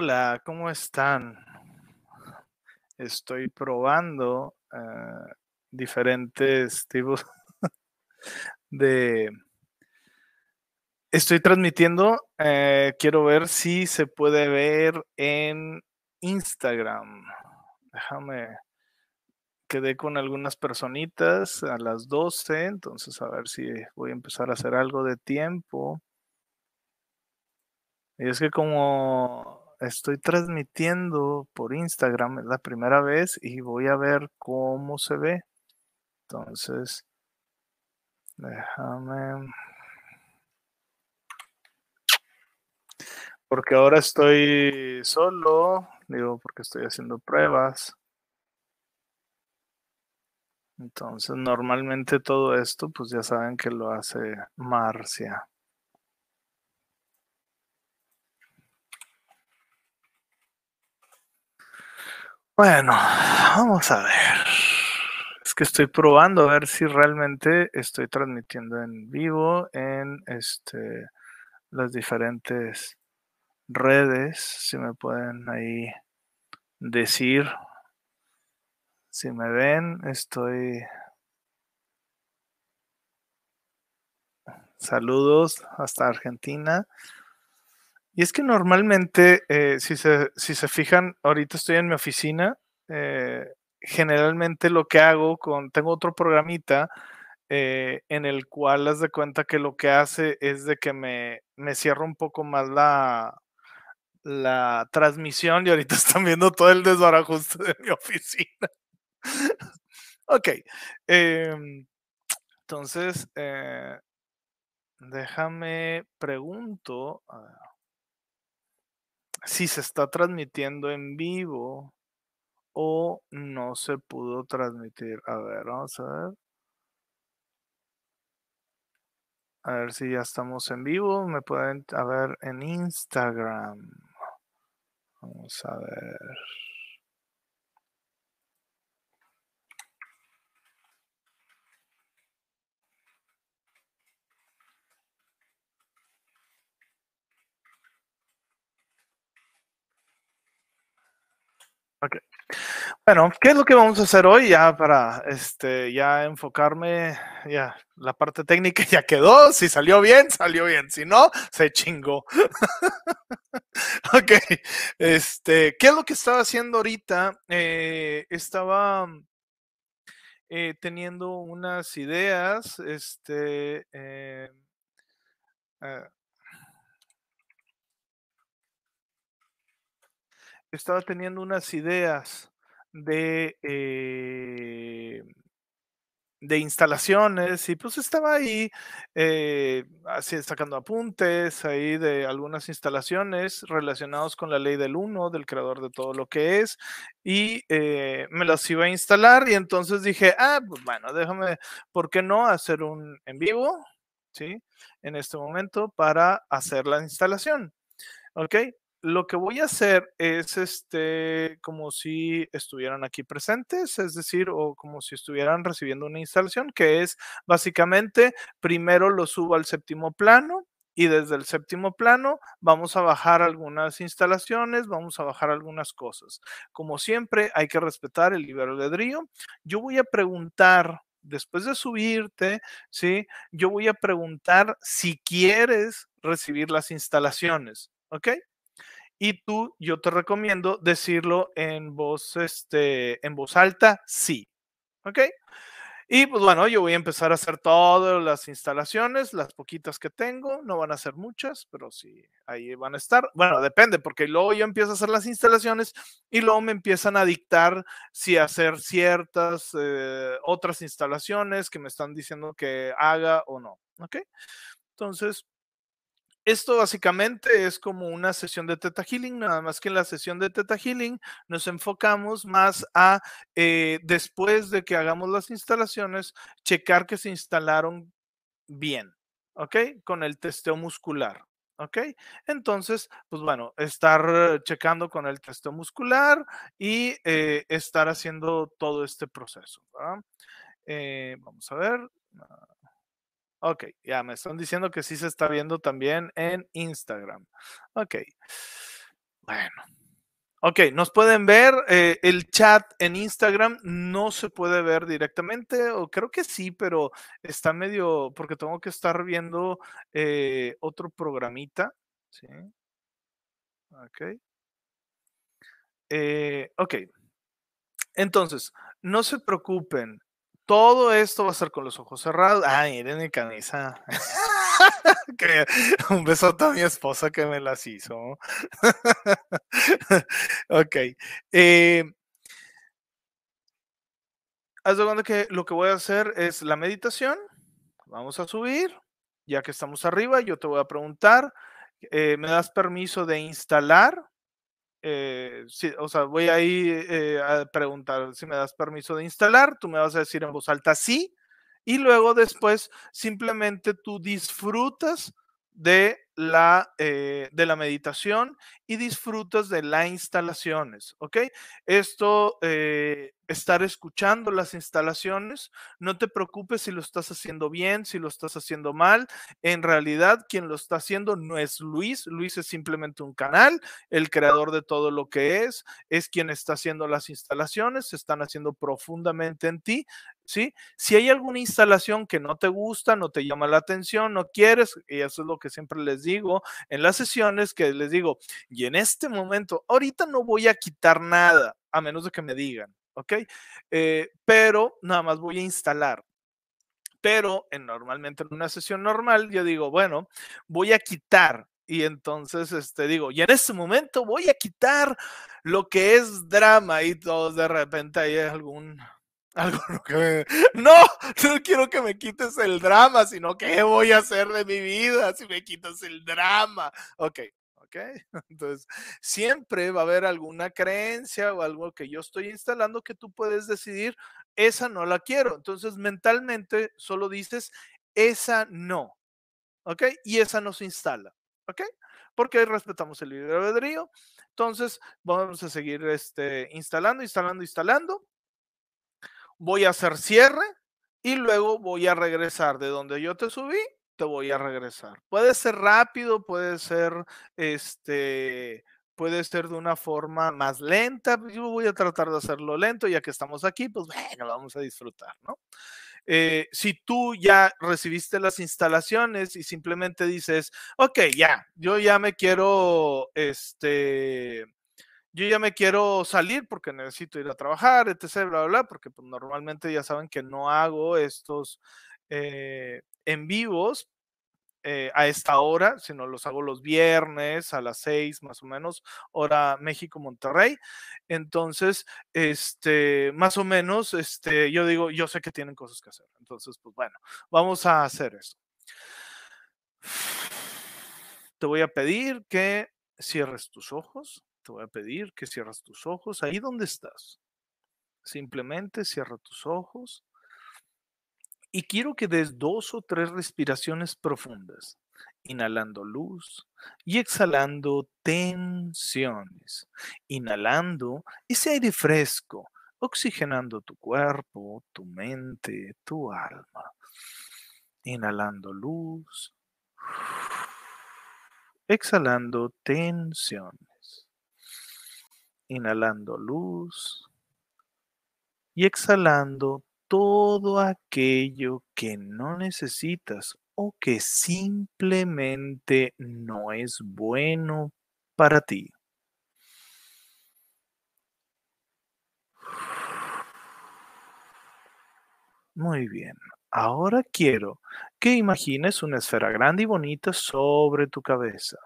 Hola, ¿cómo están? Estoy probando eh, diferentes tipos de... Estoy transmitiendo, eh, quiero ver si se puede ver en Instagram. Déjame, quedé con algunas personitas a las 12, entonces a ver si voy a empezar a hacer algo de tiempo. Y es que como estoy transmitiendo por Instagram, es la primera vez y voy a ver cómo se ve. Entonces, déjame... Porque ahora estoy solo, digo, porque estoy haciendo pruebas. Entonces, normalmente todo esto, pues ya saben que lo hace Marcia. Bueno, vamos a ver. Es que estoy probando a ver si realmente estoy transmitiendo en vivo en este las diferentes redes. Si me pueden ahí decir si me ven, estoy Saludos hasta Argentina. Y es que normalmente, eh, si, se, si se fijan, ahorita estoy en mi oficina. Eh, generalmente lo que hago con, tengo otro programita eh, en el cual haz de cuenta que lo que hace es de que me, me cierra un poco más la, la transmisión y ahorita están viendo todo el desbarajuste de mi oficina. ok. Em, entonces, déjame pregunto si se está transmitiendo en vivo o no se pudo transmitir. A ver, vamos a ver. A ver si ya estamos en vivo. Me pueden a ver en Instagram. Vamos a ver. Ok. Bueno, ¿qué es lo que vamos a hacer hoy? Ya para este, ya enfocarme, ya la parte técnica ya quedó. Si salió bien, salió bien. Si no, se chingó. ok. Este, ¿qué es lo que estaba haciendo ahorita? Eh, estaba eh, teniendo unas ideas. Este. Eh, estaba teniendo unas ideas de, eh, de instalaciones y pues estaba ahí eh, así, sacando apuntes ahí de algunas instalaciones relacionados con la ley del uno, del creador de todo lo que es, y eh, me las iba a instalar y entonces dije, ah, pues bueno, déjame, ¿por qué no hacer un en vivo? ¿Sí? En este momento para hacer la instalación. ¿Ok? Lo que voy a hacer es este como si estuvieran aquí presentes, es decir, o como si estuvieran recibiendo una instalación, que es básicamente primero lo subo al séptimo plano y desde el séptimo plano vamos a bajar algunas instalaciones, vamos a bajar algunas cosas. Como siempre, hay que respetar el libre albedrío. Yo voy a preguntar después de subirte, ¿sí? Yo voy a preguntar si quieres recibir las instalaciones, ¿ok? Y tú, yo te recomiendo decirlo en voz, este, en voz alta, sí. ¿Ok? Y pues bueno, yo voy a empezar a hacer todas las instalaciones, las poquitas que tengo, no van a ser muchas, pero sí, ahí van a estar. Bueno, depende, porque luego yo empiezo a hacer las instalaciones y luego me empiezan a dictar si hacer ciertas eh, otras instalaciones que me están diciendo que haga o no. ¿Ok? Entonces, esto básicamente es como una sesión de Teta Healing, nada más que en la sesión de Teta Healing nos enfocamos más a, eh, después de que hagamos las instalaciones, checar que se instalaron bien, ¿ok? Con el testeo muscular. ¿Ok? Entonces, pues bueno, estar checando con el testeo muscular y eh, estar haciendo todo este proceso. Eh, vamos a ver. Ok, ya me están diciendo que sí se está viendo también en Instagram. Ok. Bueno. Ok, nos pueden ver. Eh, el chat en Instagram no se puede ver directamente, o creo que sí, pero está medio, porque tengo que estar viendo eh, otro programita. Sí. Ok. Eh, ok. Entonces, no se preocupen. Todo esto va a ser con los ojos cerrados. Ay, miren mi camisa. un beso a mi esposa que me las hizo. ok. Eh, haz de cuenta que lo que voy a hacer es la meditación. Vamos a subir. Ya que estamos arriba, yo te voy a preguntar, eh, ¿me das permiso de instalar? Eh, sí, o sea, voy ahí eh, a preguntar si me das permiso de instalar, tú me vas a decir en voz alta sí, y luego después simplemente tú disfrutas de la, eh, de la meditación y disfrutas de las instalaciones, ¿ok? Esto, eh, estar escuchando las instalaciones, no te preocupes si lo estás haciendo bien, si lo estás haciendo mal. En realidad, quien lo está haciendo no es Luis, Luis es simplemente un canal, el creador de todo lo que es, es quien está haciendo las instalaciones, se están haciendo profundamente en ti, ¿sí? Si hay alguna instalación que no te gusta, no te llama la atención, no quieres, y eso es lo que siempre les digo en las sesiones, que les digo, y en este momento, ahorita no voy a quitar nada, a menos de que me digan, ¿ok? Eh, pero nada más voy a instalar. Pero en, normalmente en una sesión normal, yo digo, bueno, voy a quitar y entonces este, digo, y en este momento voy a quitar lo que es drama y todos de repente hay algún algo que No, no quiero que me quites el drama, sino que voy a hacer de mi vida si me quitas el drama. Ok, ok. Entonces, siempre va a haber alguna creencia o algo que yo estoy instalando que tú puedes decidir, esa no la quiero. Entonces, mentalmente solo dices, esa no. ¿Ok? Y esa no se instala. ¿Ok? Porque respetamos el libre albedrío. Entonces, vamos a seguir este, instalando, instalando, instalando voy a hacer cierre y luego voy a regresar de donde yo te subí, te voy a regresar. Puede ser rápido, puede ser este puede ser de una forma más lenta. Yo voy a tratar de hacerlo lento, ya que estamos aquí, pues bueno, vamos a disfrutar, ¿no? Eh, si tú ya recibiste las instalaciones y simplemente dices, ok, ya, yo ya me quiero, este, yo ya me quiero salir porque necesito ir a trabajar, etc., bla, bla, bla, porque pues, normalmente ya saben que no hago estos eh, en vivos eh, a esta hora, sino los hago los viernes a las seis más o menos, hora México-Monterrey. Entonces, este, más o menos, este, yo digo, yo sé que tienen cosas que hacer. Entonces, pues bueno, vamos a hacer eso. Te voy a pedir que cierres tus ojos te voy a pedir que cierres tus ojos ahí donde estás. Simplemente cierra tus ojos. Y quiero que des dos o tres respiraciones profundas, inhalando luz y exhalando tensiones, inhalando ese aire fresco, oxigenando tu cuerpo, tu mente, tu alma, inhalando luz, exhalando tensiones inhalando luz y exhalando todo aquello que no necesitas o que simplemente no es bueno para ti. Muy bien. Ahora quiero que imagines una esfera grande y bonita sobre tu cabeza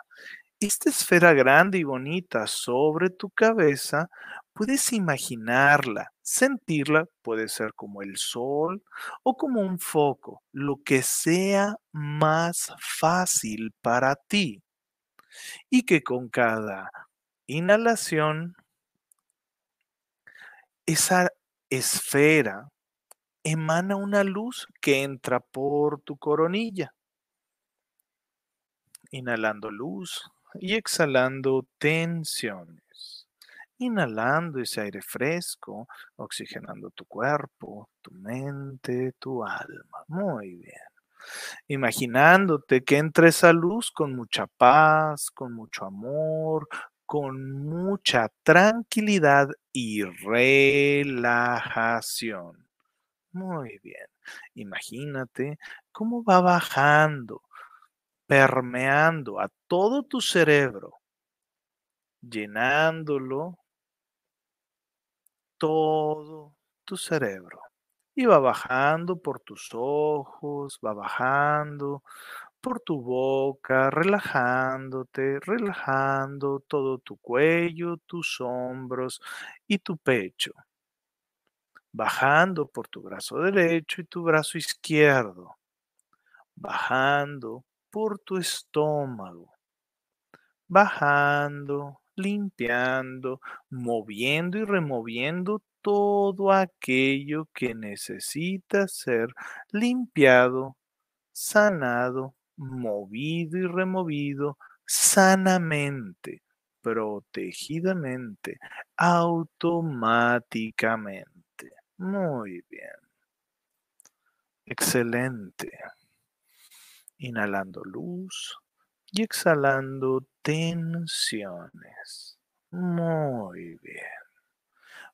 esta esfera grande y bonita sobre tu cabeza, puedes imaginarla, sentirla, puede ser como el sol o como un foco, lo que sea más fácil para ti. Y que con cada inhalación, esa esfera emana una luz que entra por tu coronilla. Inhalando luz, y exhalando tensiones. Inhalando ese aire fresco, oxigenando tu cuerpo, tu mente, tu alma. Muy bien. Imaginándote que entra esa luz con mucha paz, con mucho amor, con mucha tranquilidad y relajación. Muy bien. Imagínate cómo va bajando, permeando a todo tu cerebro, llenándolo todo tu cerebro. Y va bajando por tus ojos, va bajando por tu boca, relajándote, relajando todo tu cuello, tus hombros y tu pecho. Bajando por tu brazo derecho y tu brazo izquierdo. Bajando por tu estómago. Bajando, limpiando, moviendo y removiendo todo aquello que necesita ser limpiado, sanado, movido y removido sanamente, protegidamente, automáticamente. Muy bien. Excelente. Inhalando luz y exhalando tensiones. Muy bien.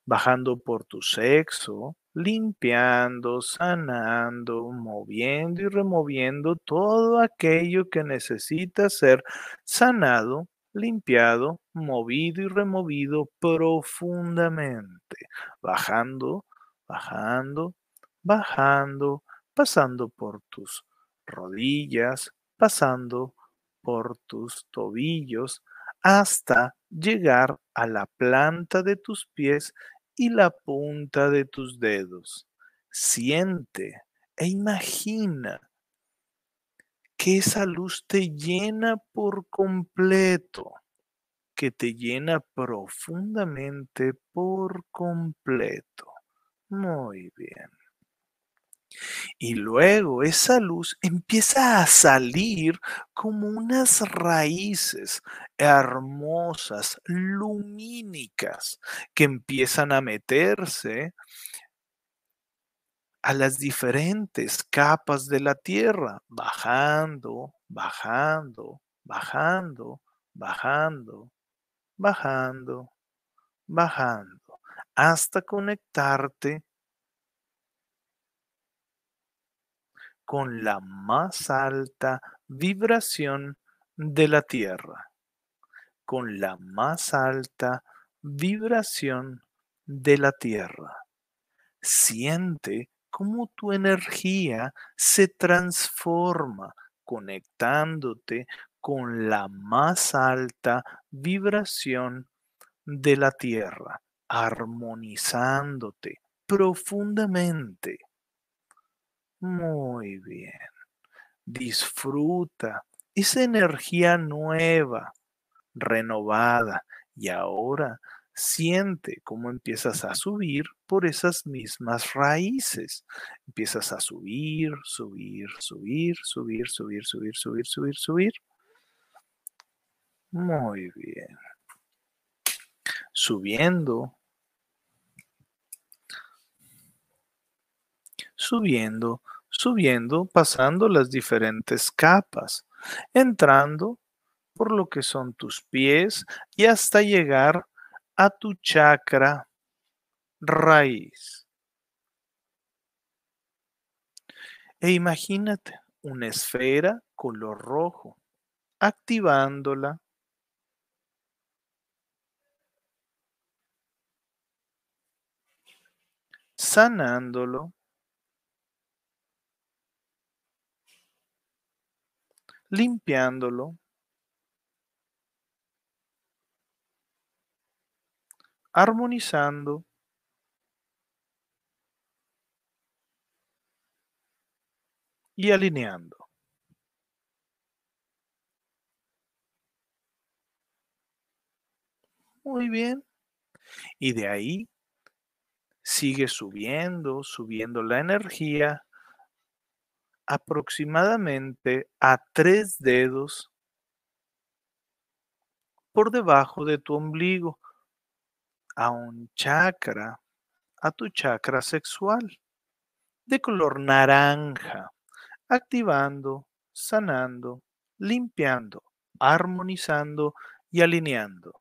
Bajando por tu sexo, limpiando, sanando, moviendo y removiendo todo aquello que necesita ser sanado, limpiado, movido y removido profundamente, bajando, bajando, bajando, pasando por tus rodillas, pasando por tus tobillos, hasta llegar a la planta de tus pies y la punta de tus dedos. Siente e imagina que esa luz te llena por completo, que te llena profundamente por completo. Muy bien. Y luego esa luz empieza a salir como unas raíces hermosas, lumínicas, que empiezan a meterse a las diferentes capas de la tierra, bajando, bajando, bajando, bajando, bajando, bajando, hasta conectarte con la más alta vibración de la Tierra, con la más alta vibración de la Tierra. Siente cómo tu energía se transforma conectándote con la más alta vibración de la Tierra, armonizándote profundamente muy bien. Disfruta esa energía nueva, renovada, y ahora siente cómo empiezas a subir por esas mismas raíces. Empiezas a subir, subir, subir, subir, subir, subir, subir, subir, subir. Muy bien. Subiendo subiendo, subiendo, pasando las diferentes capas, entrando por lo que son tus pies y hasta llegar a tu chakra raíz. E imagínate una esfera color rojo, activándola. sanándolo limpiándolo, armonizando, y alineando. Muy bien. Y de ahí sigue subiendo, subiendo la energía aproximadamente a tres dedos por debajo de tu ombligo, a un chakra, a tu chakra sexual, de color naranja, activando, sanando, limpiando, armonizando y alineando.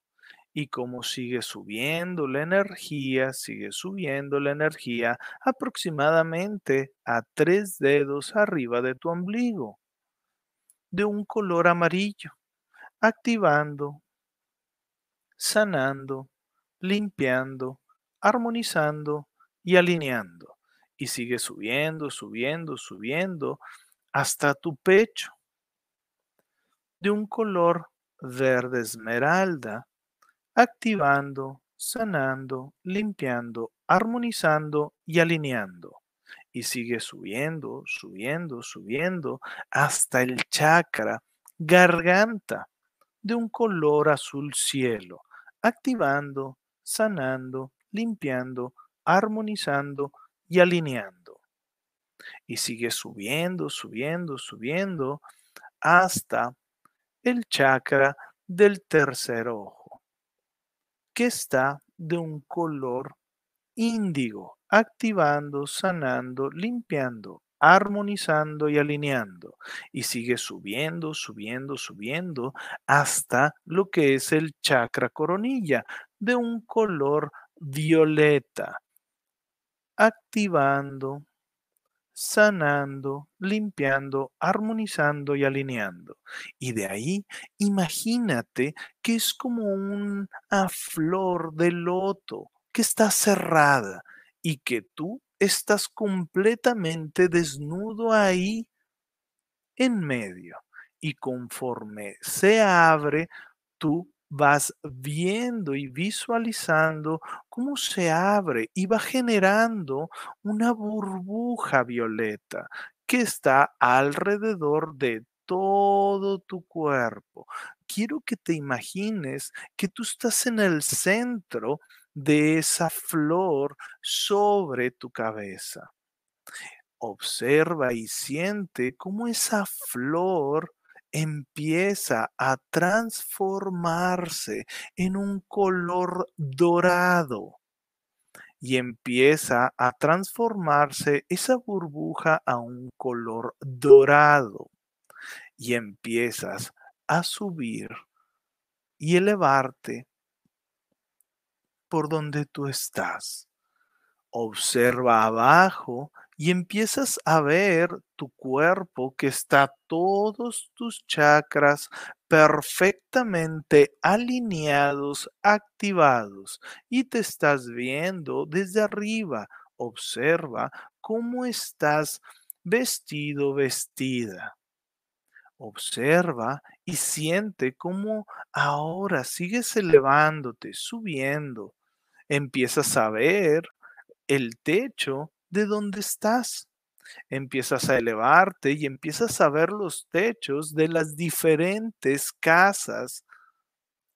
Y como sigue subiendo la energía, sigue subiendo la energía aproximadamente a tres dedos arriba de tu ombligo, de un color amarillo, activando, sanando, limpiando, armonizando y alineando. Y sigue subiendo, subiendo, subiendo hasta tu pecho, de un color verde esmeralda, activando, sanando, limpiando, armonizando y alineando. Y sigue subiendo, subiendo, subiendo hasta el chakra garganta de un color azul cielo, activando, sanando, limpiando, armonizando y alineando. Y sigue subiendo, subiendo, subiendo hasta el chakra del tercer ojo que está de un color índigo, activando, sanando, limpiando, armonizando y alineando. Y sigue subiendo, subiendo, subiendo hasta lo que es el chakra coronilla, de un color violeta, activando, sanando, limpiando, armonizando y alineando. Y de ahí, imagínate que es como una flor de loto que está cerrada y que tú estás completamente desnudo ahí en medio. Y conforme se abre, tú vas viendo y visualizando cómo se abre y va generando una burbuja violeta que está alrededor de todo tu cuerpo. Quiero que te imagines que tú estás en el centro de esa flor sobre tu cabeza. Observa y siente cómo esa flor empieza a transformarse en un color dorado y empieza a transformarse esa burbuja a un color dorado y empiezas a subir y elevarte por donde tú estás. Observa abajo y empiezas a ver tu cuerpo que está todos tus chakras perfectamente alineados, activados y te estás viendo desde arriba. Observa cómo estás vestido, vestida. Observa y siente cómo ahora sigues elevándote, subiendo. Empiezas a ver el techo de dónde estás. Empiezas a elevarte y empiezas a ver los techos de las diferentes casas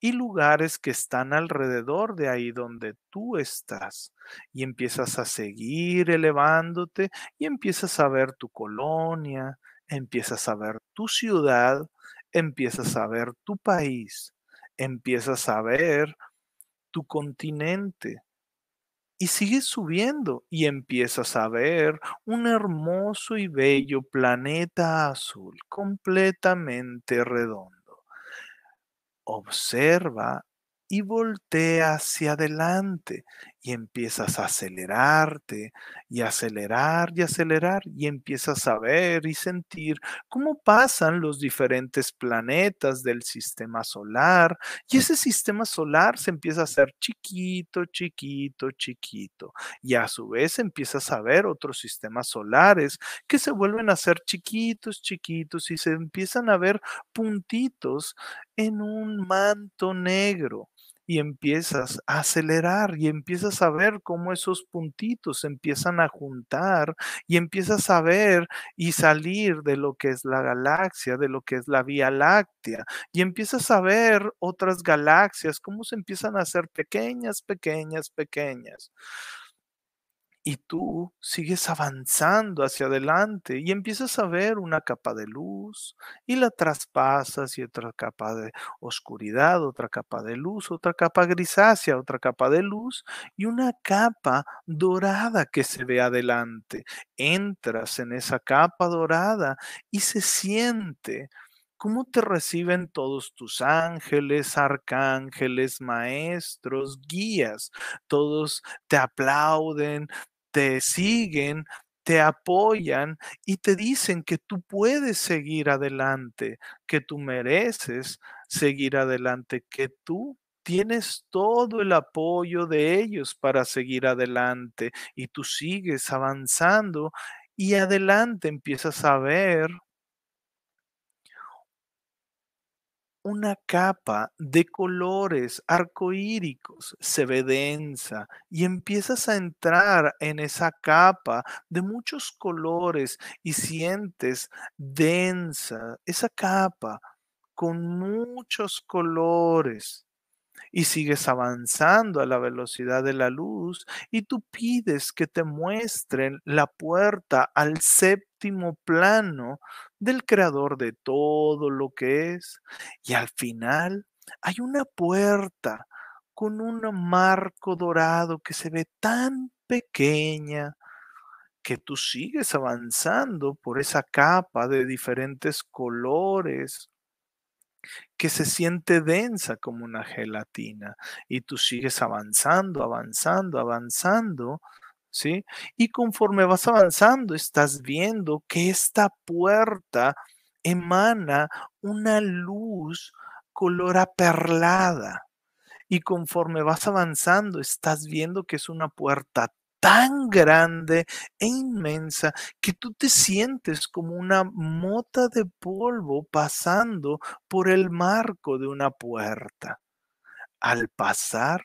y lugares que están alrededor de ahí donde tú estás. Y empiezas a seguir elevándote y empiezas a ver tu colonia, empiezas a ver tu ciudad, empiezas a ver tu país, empiezas a ver tu continente, y sigues subiendo y empiezas a ver un hermoso y bello planeta azul completamente redondo. Observa y voltea hacia adelante y empiezas a acelerarte y acelerar y acelerar y empiezas a ver y sentir cómo pasan los diferentes planetas del sistema solar y ese sistema solar se empieza a hacer chiquito, chiquito, chiquito y a su vez empiezas a ver otros sistemas solares que se vuelven a ser chiquitos, chiquitos y se empiezan a ver puntitos en un manto negro y empiezas a acelerar y empiezas a ver cómo esos puntitos se empiezan a juntar y empiezas a ver y salir de lo que es la galaxia, de lo que es la Vía Láctea y empiezas a ver otras galaxias, cómo se empiezan a hacer pequeñas, pequeñas, pequeñas y tú sigues avanzando hacia adelante y empiezas a ver una capa de luz y la traspasas y otra capa de oscuridad, otra capa de luz, otra capa grisácea, otra capa de luz y una capa dorada que se ve adelante. Entras en esa capa dorada y se siente ¿Cómo te reciben todos tus ángeles, arcángeles, maestros, guías? Todos te aplauden, te siguen, te apoyan y te dicen que tú puedes seguir adelante, que tú mereces seguir adelante, que tú tienes todo el apoyo de ellos para seguir adelante y tú sigues avanzando y adelante empiezas a ver una capa de colores arcoíricos, se ve densa y empiezas a entrar en esa capa de muchos colores y sientes densa esa capa con muchos colores y sigues avanzando a la velocidad de la luz y tú pides que te muestren la puerta al séptimo plano del creador de todo lo que es. Y al final hay una puerta con un marco dorado que se ve tan pequeña que tú sigues avanzando por esa capa de diferentes colores que se siente densa como una gelatina y tú sigues avanzando, avanzando, avanzando, ¿sí? Y conforme vas avanzando, estás viendo que esta puerta emana una luz color aperlada. Y conforme vas avanzando, estás viendo que es una puerta tan grande e inmensa que tú te sientes como una mota de polvo pasando por el marco de una puerta. Al pasar,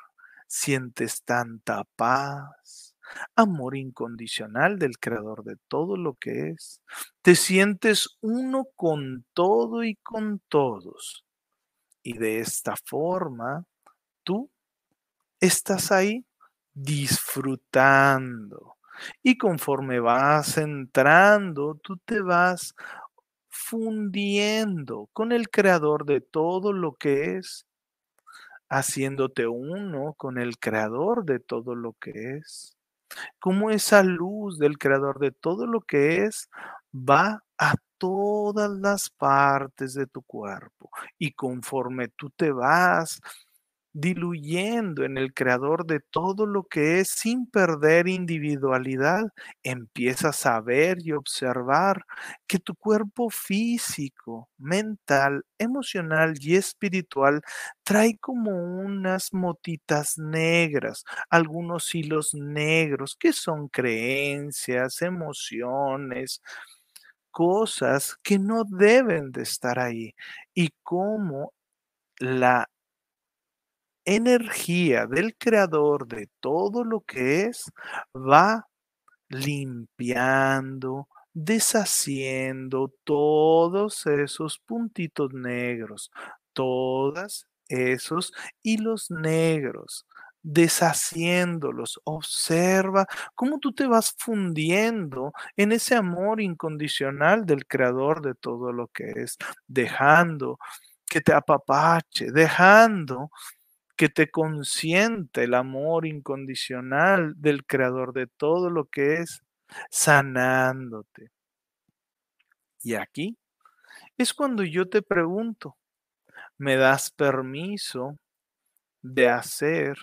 sientes tanta paz, amor incondicional del creador de todo lo que es. Te sientes uno con todo y con todos. Y de esta forma, tú estás ahí disfrutando. Y conforme vas entrando, tú te vas fundiendo con el creador de todo lo que es, haciéndote uno con el creador de todo lo que es. Como esa luz del creador de todo lo que es va a todas las partes de tu cuerpo y conforme tú te vas diluyendo en el creador de todo lo que es sin perder individualidad, empiezas a ver y observar que tu cuerpo físico, mental, emocional y espiritual trae como unas motitas negras, algunos hilos negros que son creencias, emociones, cosas que no deben de estar ahí. Y cómo la energía del creador de todo lo que es va limpiando, deshaciendo todos esos puntitos negros, todos esos hilos negros, deshaciéndolos. Observa cómo tú te vas fundiendo en ese amor incondicional del creador de todo lo que es, dejando que te apapache, dejando que te consiente el amor incondicional del creador de todo lo que es, sanándote. Y aquí es cuando yo te pregunto, ¿me das permiso de hacer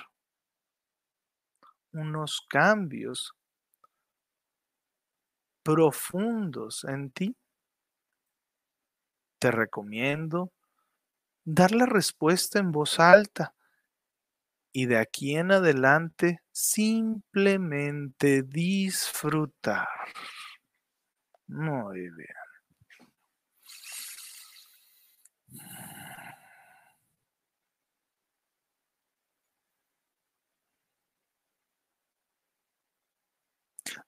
unos cambios profundos en ti? Te recomiendo dar la respuesta en voz alta y de aquí en adelante simplemente disfrutar. Muy bien.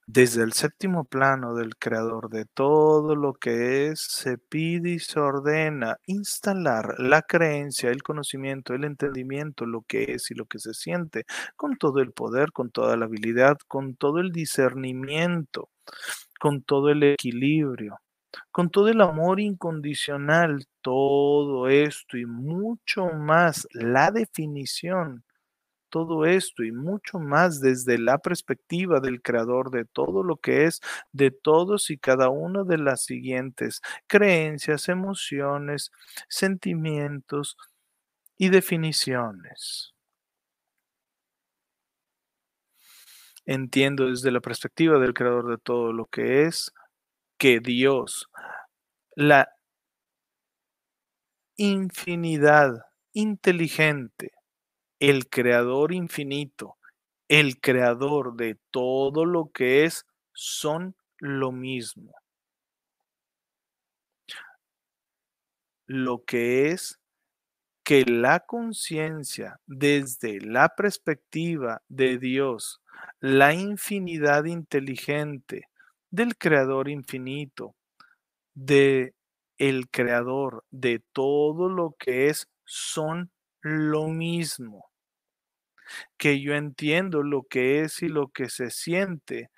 Desde el séptimo plano del creador de todo lo que es, se pide y se ordena instalar la creencia, el conocimiento, el entendimiento, lo que es y lo que se siente, con todo el poder, con toda la habilidad, con todo el discernimiento, con todo el equilibrio, con todo el amor incondicional, todo esto y mucho más, la definición todo esto y mucho más desde la perspectiva del creador de todo lo que es, de todos y cada uno de las siguientes creencias, emociones, sentimientos y definiciones. Entiendo desde la perspectiva del creador de todo lo que es que Dios, la infinidad inteligente, el creador infinito, el creador de todo lo que es, son lo mismo. Lo que es que la conciencia desde la perspectiva de Dios, la infinidad inteligente del creador infinito, de el creador de todo lo que es, son lo mismo. Que yo entiendo lo que es y lo que se siente,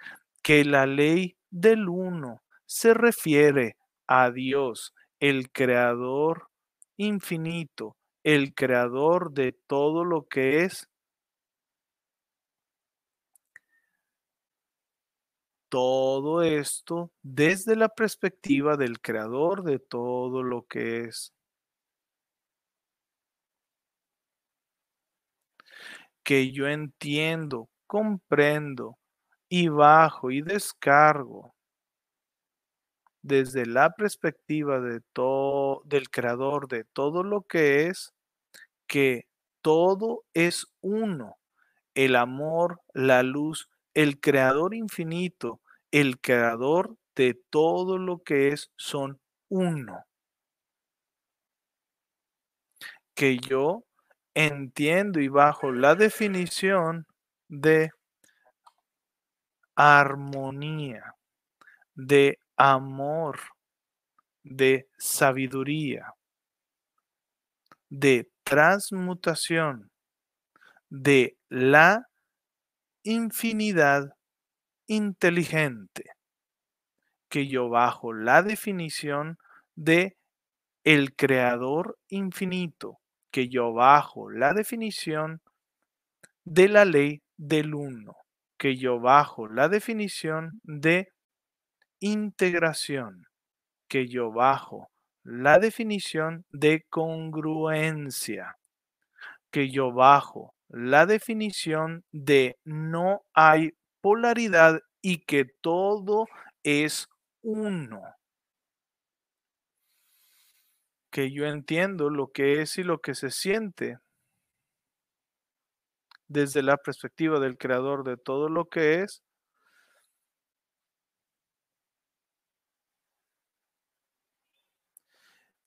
que la ley del uno se refiere a Dios, el creador infinito, el creador de todo lo que es. Todo esto desde la perspectiva del creador de todo lo que es. Que yo entiendo, comprendo y bajo y descargo desde la perspectiva de todo del creador de todo lo que es que todo es uno, el amor, la luz, el creador infinito, el creador de todo lo que es son uno. Que yo entiendo y bajo la definición de armonía, de amor, de sabiduría, de transmutación, de la infinidad inteligente, que yo bajo la definición de el creador infinito, que yo bajo la definición de la ley del uno, que yo bajo la definición de integración, que yo bajo la definición de congruencia, que yo bajo la definición de no hay polaridad y que todo es uno que yo entiendo lo que es y lo que se siente. Desde la perspectiva del creador de todo lo que es,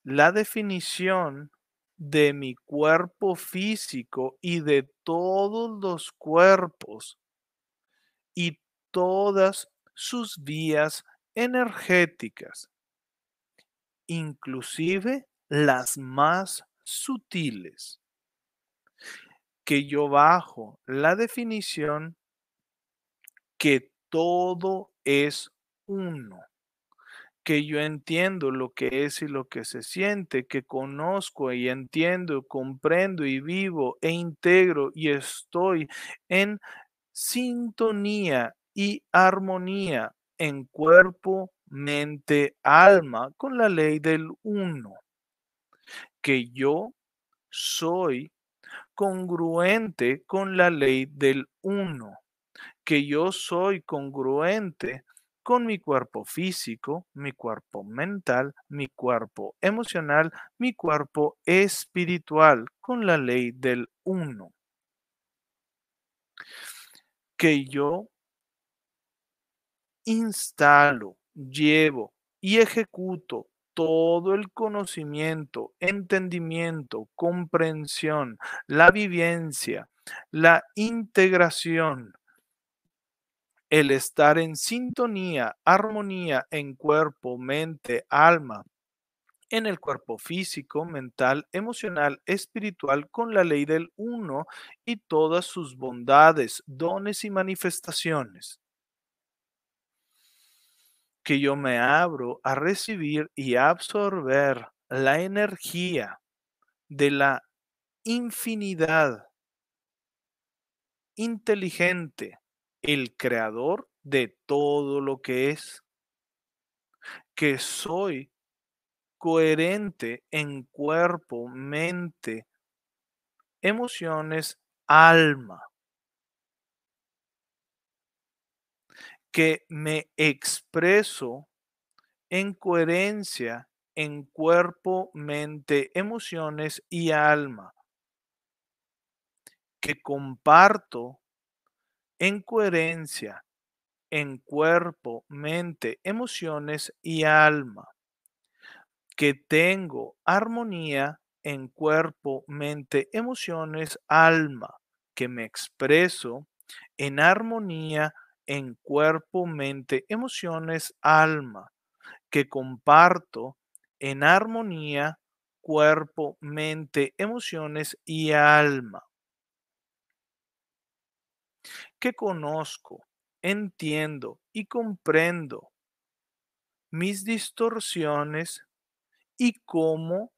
la definición de mi cuerpo físico y de todos los cuerpos y todas sus vías energéticas, inclusive las más sutiles, que yo bajo la definición que todo es uno, que yo entiendo lo que es y lo que se siente, que conozco y entiendo, comprendo y vivo e integro y estoy en sintonía y armonía en cuerpo, mente, alma con la ley del uno que yo soy congruente con la ley del uno, que yo soy congruente con mi cuerpo físico, mi cuerpo mental, mi cuerpo emocional, mi cuerpo espiritual, con la ley del uno. Que yo instalo, llevo y ejecuto todo el conocimiento, entendimiento, comprensión, la vivencia, la integración, el estar en sintonía, armonía en cuerpo, mente, alma, en el cuerpo físico, mental, emocional, espiritual, con la ley del uno y todas sus bondades, dones y manifestaciones que yo me abro a recibir y absorber la energía de la infinidad inteligente, el creador de todo lo que es, que soy coherente en cuerpo, mente, emociones, alma, que me expreso en coherencia en cuerpo, mente, emociones y alma, que comparto en coherencia en cuerpo, mente, emociones y alma, que tengo armonía en cuerpo, mente, emociones, alma, que me expreso en armonía en cuerpo, mente, emociones, alma, que comparto en armonía cuerpo, mente, emociones y alma. Que conozco, entiendo y comprendo mis distorsiones y cómo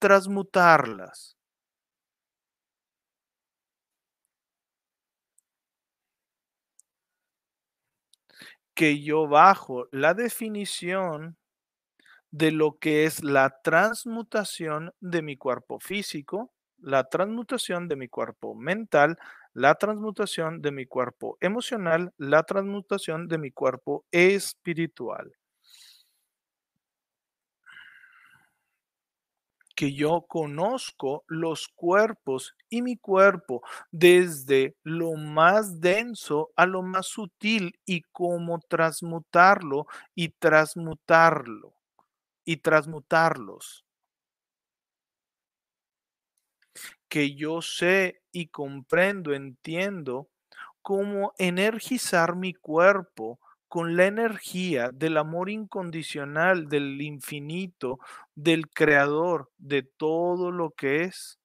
transmutarlas. Que yo bajo la definición de lo que es la transmutación de mi cuerpo físico, la transmutación de mi cuerpo mental, la transmutación de mi cuerpo emocional, la transmutación de mi cuerpo espiritual. Que yo conozco los cuerpos y mi cuerpo desde lo más denso a lo más sutil y cómo transmutarlo y transmutarlo y transmutarlos. Que yo sé y comprendo, entiendo cómo energizar mi cuerpo con la energía del amor incondicional, del infinito, del creador, de todo lo que es.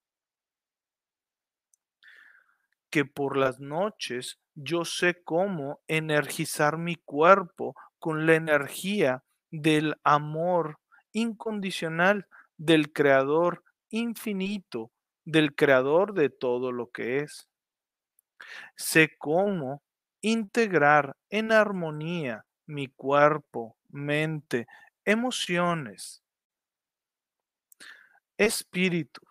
Que por las noches yo sé cómo energizar mi cuerpo con la energía del amor incondicional del creador infinito, del creador de todo lo que es. Sé cómo integrar en armonía mi cuerpo, mente, emociones, espíritu.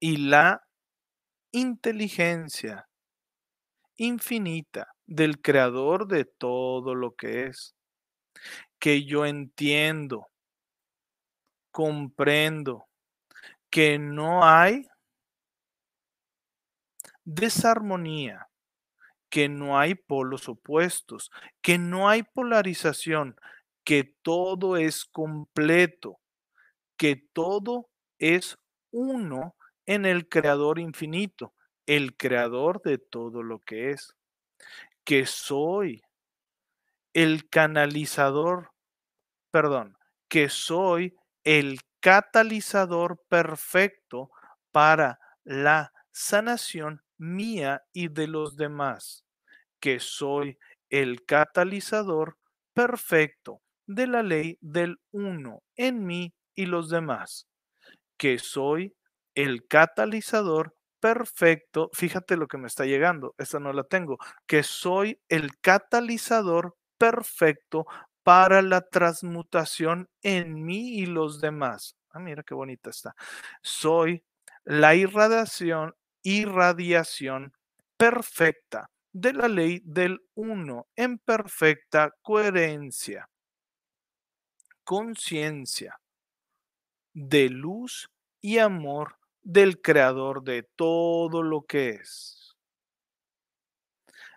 Y la inteligencia infinita del creador de todo lo que es, que yo entiendo, comprendo que no hay desarmonía, que no hay polos opuestos, que no hay polarización, que todo es completo, que todo es uno en el Creador infinito, el Creador de todo lo que es, que soy el canalizador, perdón, que soy el catalizador perfecto para la sanación mía y de los demás, que soy el catalizador perfecto de la ley del uno en mí y los demás, que soy el catalizador perfecto, fíjate lo que me está llegando, esta no la tengo, que soy el catalizador perfecto para la transmutación en mí y los demás. Ah, mira qué bonita está. Soy la irradiación, irradiación perfecta de la ley del uno en perfecta coherencia, conciencia de luz y amor del creador de todo lo que es.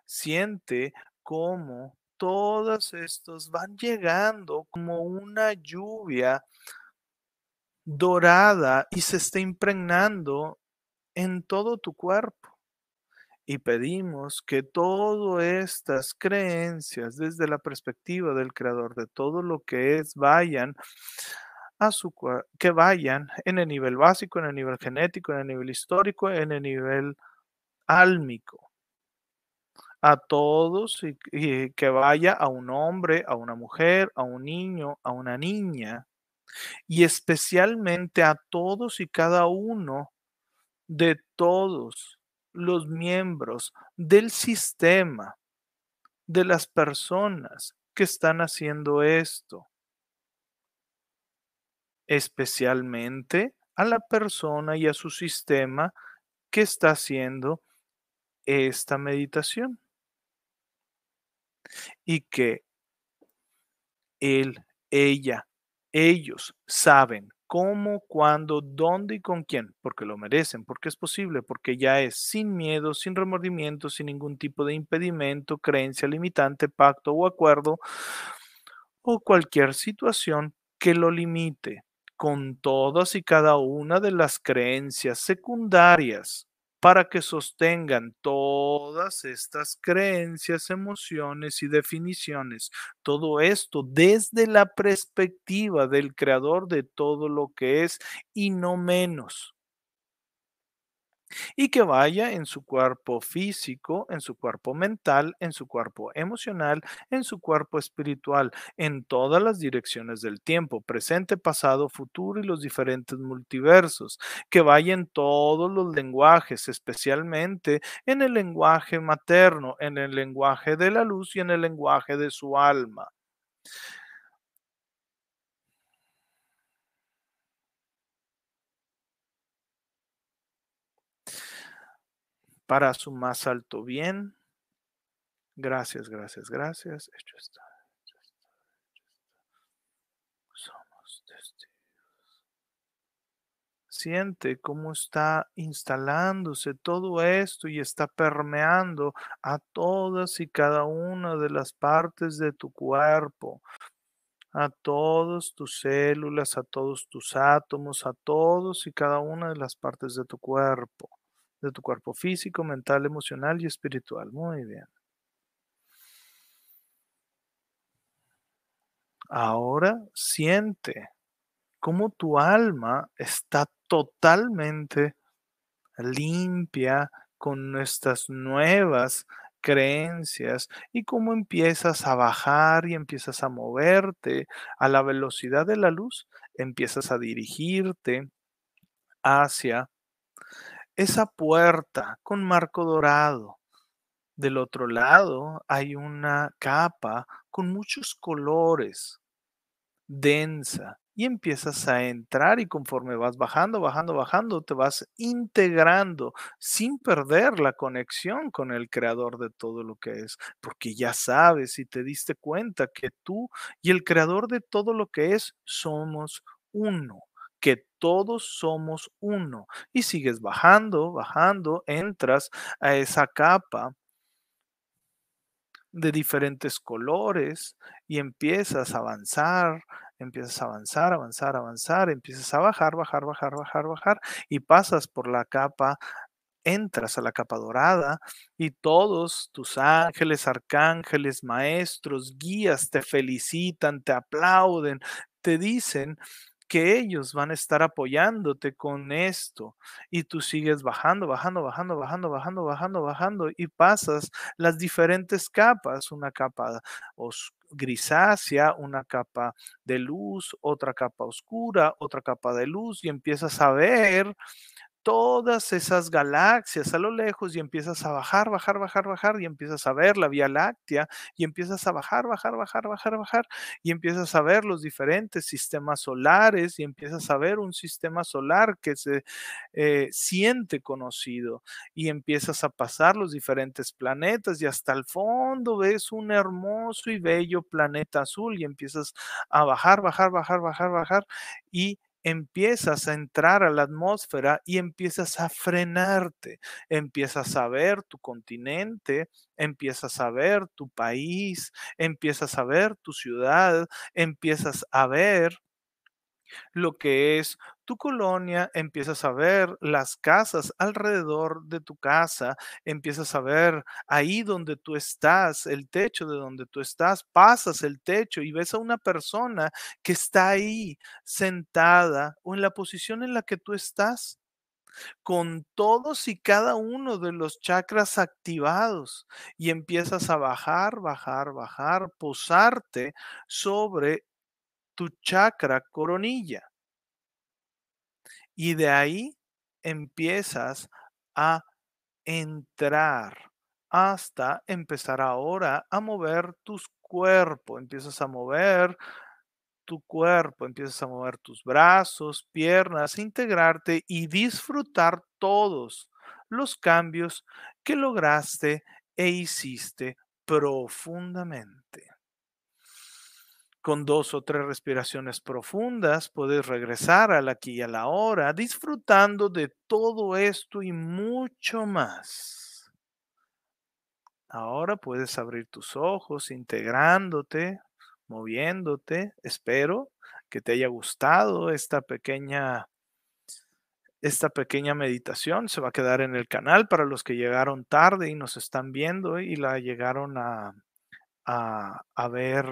Siente cómo todos estos van llegando como una lluvia dorada y se está impregnando en todo tu cuerpo. Y pedimos que todas estas creencias desde la perspectiva del creador de todo lo que es vayan a su que vayan en el nivel básico, en el nivel genético, en el nivel histórico, en el nivel álmico a todos y, que vaya a un hombre, a una mujer, a un niño, a una niña y especialmente a todos y cada uno de todos los miembros del sistema, de las personas que están haciendo esto, especialmente a la persona y a su sistema que está haciendo esta meditación. Y que él, ella, ellos saben cómo, cuándo, dónde y con quién, porque lo merecen, porque es posible, porque ya es sin miedo, sin remordimiento, sin ningún tipo de impedimento, creencia limitante, pacto o acuerdo o cualquier situación que lo limite, con todas y cada una de las creencias secundarias para que sostengan todas estas creencias, emociones y definiciones. Todo esto desde la perspectiva del creador de todo lo que es y no menos y que vaya en su cuerpo físico, en su cuerpo mental, en su cuerpo emocional, en su cuerpo espiritual, en todas las direcciones del tiempo, presente, pasado, futuro y los diferentes multiversos, que vaya en todos los lenguajes, especialmente en el lenguaje materno, en el lenguaje de la luz y en el lenguaje de su alma. Para su más alto bien. Gracias, gracias, gracias. Hecho está. Somos testigos. Siente cómo está instalándose todo esto y está permeando a todas y cada una de las partes de tu cuerpo, a todas tus células, a todos tus átomos, a todos y cada una de las partes de tu cuerpo de tu cuerpo físico, mental, emocional y espiritual. Muy bien. Ahora siente cómo tu alma está totalmente limpia con nuestras nuevas creencias y cómo empiezas a bajar y empiezas a moverte a la velocidad de la luz, empiezas a dirigirte hacia esa puerta con marco dorado. Del otro lado hay una capa con muchos colores, densa, y empiezas a entrar y conforme vas bajando, bajando, bajando, te vas integrando sin perder la conexión con el creador de todo lo que es, porque ya sabes y te diste cuenta que tú y el creador de todo lo que es somos uno que todos somos uno. Y sigues bajando, bajando, entras a esa capa de diferentes colores y empiezas a avanzar, empiezas a avanzar, avanzar, avanzar, empiezas a bajar, bajar, bajar, bajar, bajar y pasas por la capa entras a la capa dorada y todos tus ángeles, arcángeles, maestros, guías te felicitan, te aplauden, te dicen que ellos van a estar apoyándote con esto y tú sigues bajando, bajando, bajando, bajando, bajando, bajando, bajando y pasas las diferentes capas, una capa grisácea, una capa de luz, otra capa oscura, otra capa de luz y empiezas a ver todas esas galaxias a lo lejos y empiezas a bajar, bajar, bajar, bajar y empiezas a ver la Vía Láctea y empiezas a bajar, bajar, bajar, bajar, bajar y empiezas a ver los diferentes sistemas solares y empiezas a ver un sistema solar que se eh, siente conocido y empiezas a pasar los diferentes planetas y hasta el fondo ves un hermoso y bello planeta azul y empiezas a bajar, bajar, bajar, bajar, bajar y empiezas a entrar a la atmósfera y empiezas a frenarte, empiezas a ver tu continente, empiezas a ver tu país, empiezas a ver tu ciudad, empiezas a ver lo que es tu colonia, empiezas a ver las casas alrededor de tu casa, empiezas a ver ahí donde tú estás, el techo de donde tú estás, pasas el techo y ves a una persona que está ahí sentada o en la posición en la que tú estás con todos y cada uno de los chakras activados y empiezas a bajar, bajar, bajar, posarte sobre tu chakra coronilla. Y de ahí empiezas a entrar hasta empezar ahora a mover tus cuerpos. Empiezas a mover tu cuerpo, empiezas a mover tus brazos, piernas, integrarte y disfrutar todos los cambios que lograste e hiciste profundamente. Con dos o tres respiraciones profundas puedes regresar al aquí y a la hora, disfrutando de todo esto y mucho más. Ahora puedes abrir tus ojos integrándote, moviéndote. Espero que te haya gustado esta pequeña esta pequeña meditación se va a quedar en el canal para los que llegaron tarde y nos están viendo y la llegaron a, a, ver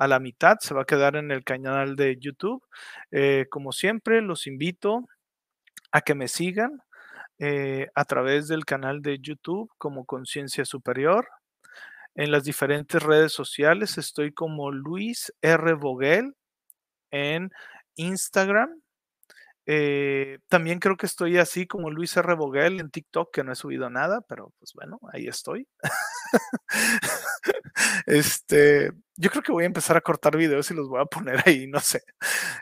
a la mitad. Se va a quedar en el canal de YouTube. Eh, como siempre, los invito a que me sigan eh, a través del canal de YouTube como Conciencia Superior. En las diferentes redes sociales estoy como Luis R. Vogel en Instagram, eh, también creo que estoy así como Luis R. Boguel en TikTok, que no he subido nada, pero pues bueno, ahí estoy. este, yo creo que voy a empezar a cortar videos y los voy a poner ahí, no sé.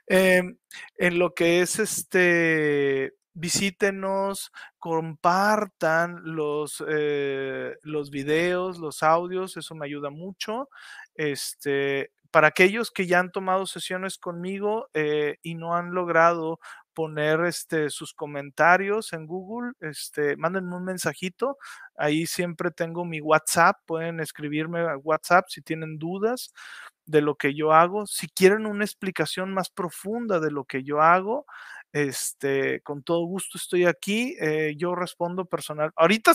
Em, en lo que es este, visítenos, compartan los, eh, los videos, los audios, eso me ayuda mucho. Este, para aquellos que ya han tomado sesiones conmigo eh, y no han logrado poner este, sus comentarios en Google, este, mándenme un mensajito. Ahí siempre tengo mi WhatsApp, pueden escribirme a WhatsApp si tienen dudas de lo que yo hago. Si quieren una explicación más profunda de lo que yo hago, este, con todo gusto estoy aquí. Eh, yo respondo personal. Ahorita,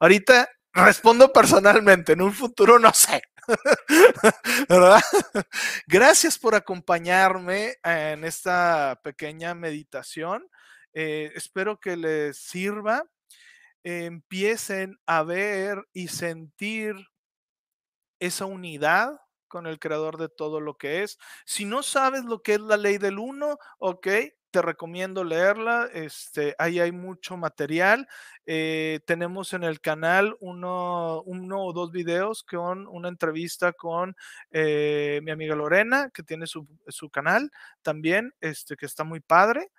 ahorita respondo personalmente, en un futuro no sé. ¿verdad? Gracias por acompañarme en esta pequeña meditación. Eh, espero que les sirva. empiecen a ver y sentir esa unidad con el creador de todo lo que es. Si no sabes lo que es la ley del uno, ok, te recomiendo leerla. Este, ahí hay mucho material. Eh, tenemos en el canal uno, uno, o dos videos con una entrevista con eh, mi amiga Lorena, que tiene su, su, canal también, este, que está muy padre,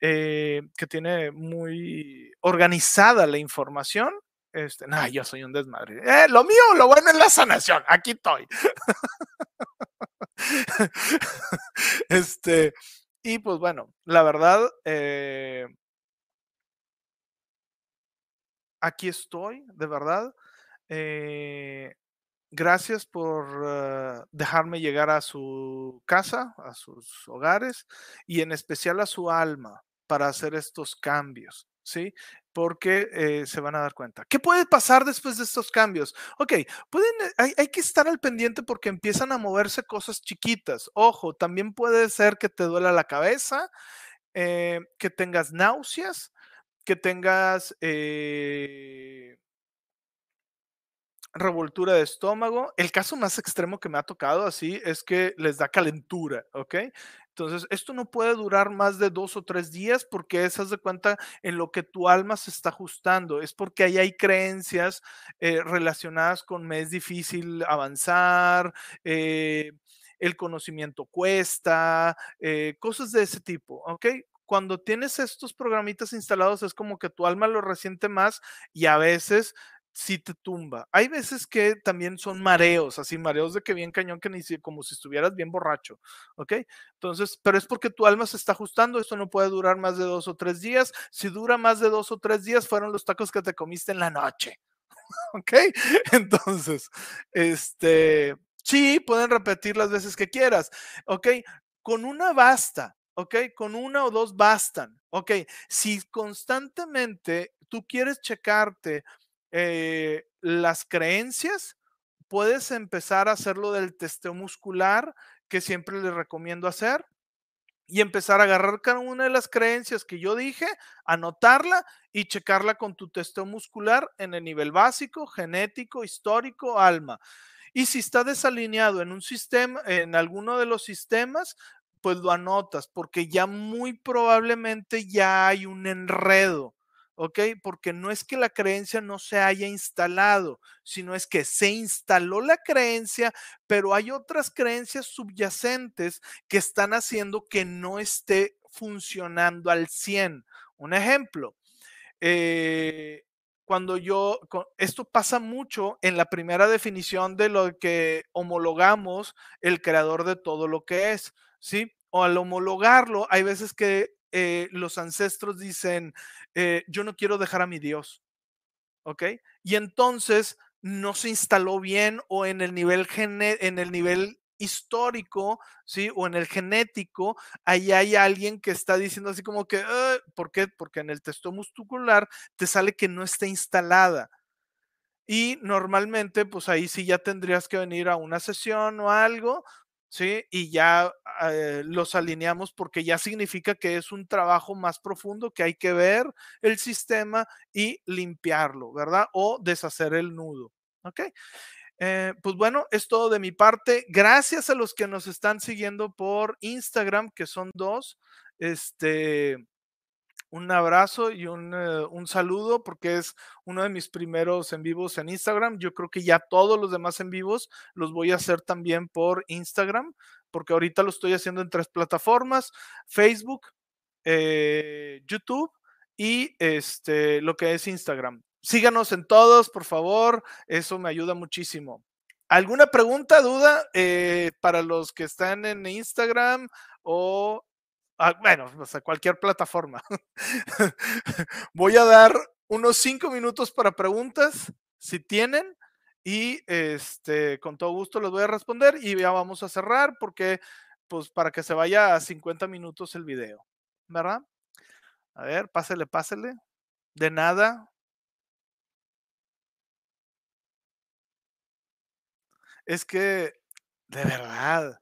eh, que tiene muy organizada la información. Este, no, yo soy un desmadre. lo mío, lo bueno es la sanación. Aquí estoy. este, y pues bueno, la verdad, eh, aquí estoy, de verdad. Eh, gracias por uh, dejarme llegar a su casa, a sus hogares y en especial a su alma para hacer estos cambios, ¿sí? Porque eh, se van a dar cuenta. ¿Qué puede pasar después de estos cambios? Ok, pueden, hay, hay, que estar al pendiente porque empiezan a moverse cosas chiquitas. Ojo, también puede ser que te duela la cabeza, eh, que tengas náuseas, que tengas eh, revoltura de estómago. El caso más extremo que me ha tocado así es que les da calentura, ¿ok? Entonces, esto no puede durar más de dos o tres días porque esas de cuenta en lo que tu alma se está ajustando. Es porque ahí hay creencias eh, relacionadas con me es difícil avanzar, eh, el conocimiento cuesta, eh, cosas de ese tipo, ¿ok? Cuando tienes estos programitas instalados es como que tu alma lo resiente más y a veces si te tumba. Hay veces que también son mareos, así mareos de que bien cañón, que ni si, como si estuvieras bien borracho, ¿ok? Entonces, pero es porque tu alma se está ajustando, esto no puede durar más de dos o tres días. Si dura más de dos o tres días, fueron los tacos que te comiste en la noche, ¿ok? Entonces, este, sí, pueden repetir las veces que quieras, ¿ok? Con una basta, ¿ok? Con una o dos bastan, ¿ok? Si constantemente tú quieres checarte eh, las creencias, puedes empezar a hacerlo del testeo muscular, que siempre les recomiendo hacer, y empezar a agarrar cada una de las creencias que yo dije, anotarla y checarla con tu testeo muscular en el nivel básico, genético, histórico, alma. Y si está desalineado en un sistema, en alguno de los sistemas, pues lo anotas, porque ya muy probablemente ya hay un enredo ¿ok? Porque no es que la creencia no se haya instalado, sino es que se instaló la creencia, pero hay otras creencias subyacentes que están haciendo que no esté funcionando al 100. Un ejemplo, eh, cuando yo, esto pasa mucho en la primera definición de lo que homologamos el creador de todo lo que es, ¿sí? O al homologarlo, hay veces que eh, los ancestros dicen, eh, yo no quiero dejar a mi Dios, ¿ok? Y entonces no se instaló bien o en el nivel, en el nivel histórico, ¿sí? O en el genético, ahí hay alguien que está diciendo así como que, ah", ¿por qué? Porque en el texto muscular te sale que no está instalada. Y normalmente, pues ahí sí ya tendrías que venir a una sesión o algo, ¿sí? Y ya eh, los alineamos porque ya significa que es un trabajo más profundo, que hay que ver el sistema y limpiarlo, ¿verdad? O deshacer el nudo, ¿ok? Eh, pues bueno, es todo de mi parte. Gracias a los que nos están siguiendo por Instagram, que son dos. Este, un abrazo y un, eh, un, saludo porque es uno de mis primeros en vivos en Instagram. Yo creo que ya todos los demás en vivos los voy a hacer también por Instagram, porque ahorita lo estoy haciendo en tres plataformas, Facebook, eh, YouTube y este, lo que es Instagram. Síganos en todos, por favor, eso me ayuda muchísimo. ¿Alguna pregunta, duda eh, para los que están en Instagram o Ah, bueno, o sea, cualquier plataforma. Voy a dar unos cinco minutos para preguntas, si tienen, y este, con todo gusto les voy a responder y ya vamos a cerrar porque, pues, para que se vaya a 50 minutos el video, ¿verdad? A ver, pásele, pásele. De nada. Es que, de verdad,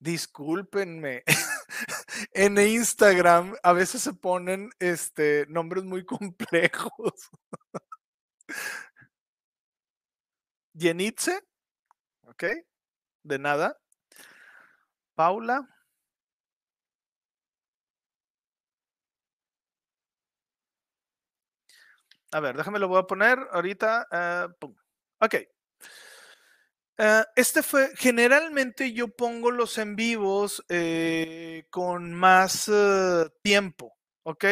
discúlpenme. en Instagram a veces se ponen este, nombres muy complejos. Yenitze, ok, de nada. Paula. A ver, déjame lo voy a poner ahorita. Uh, ok. Ah, este fue, generalmente yo pongo los en vivos eh, con más eh, tiempo, ¿ok?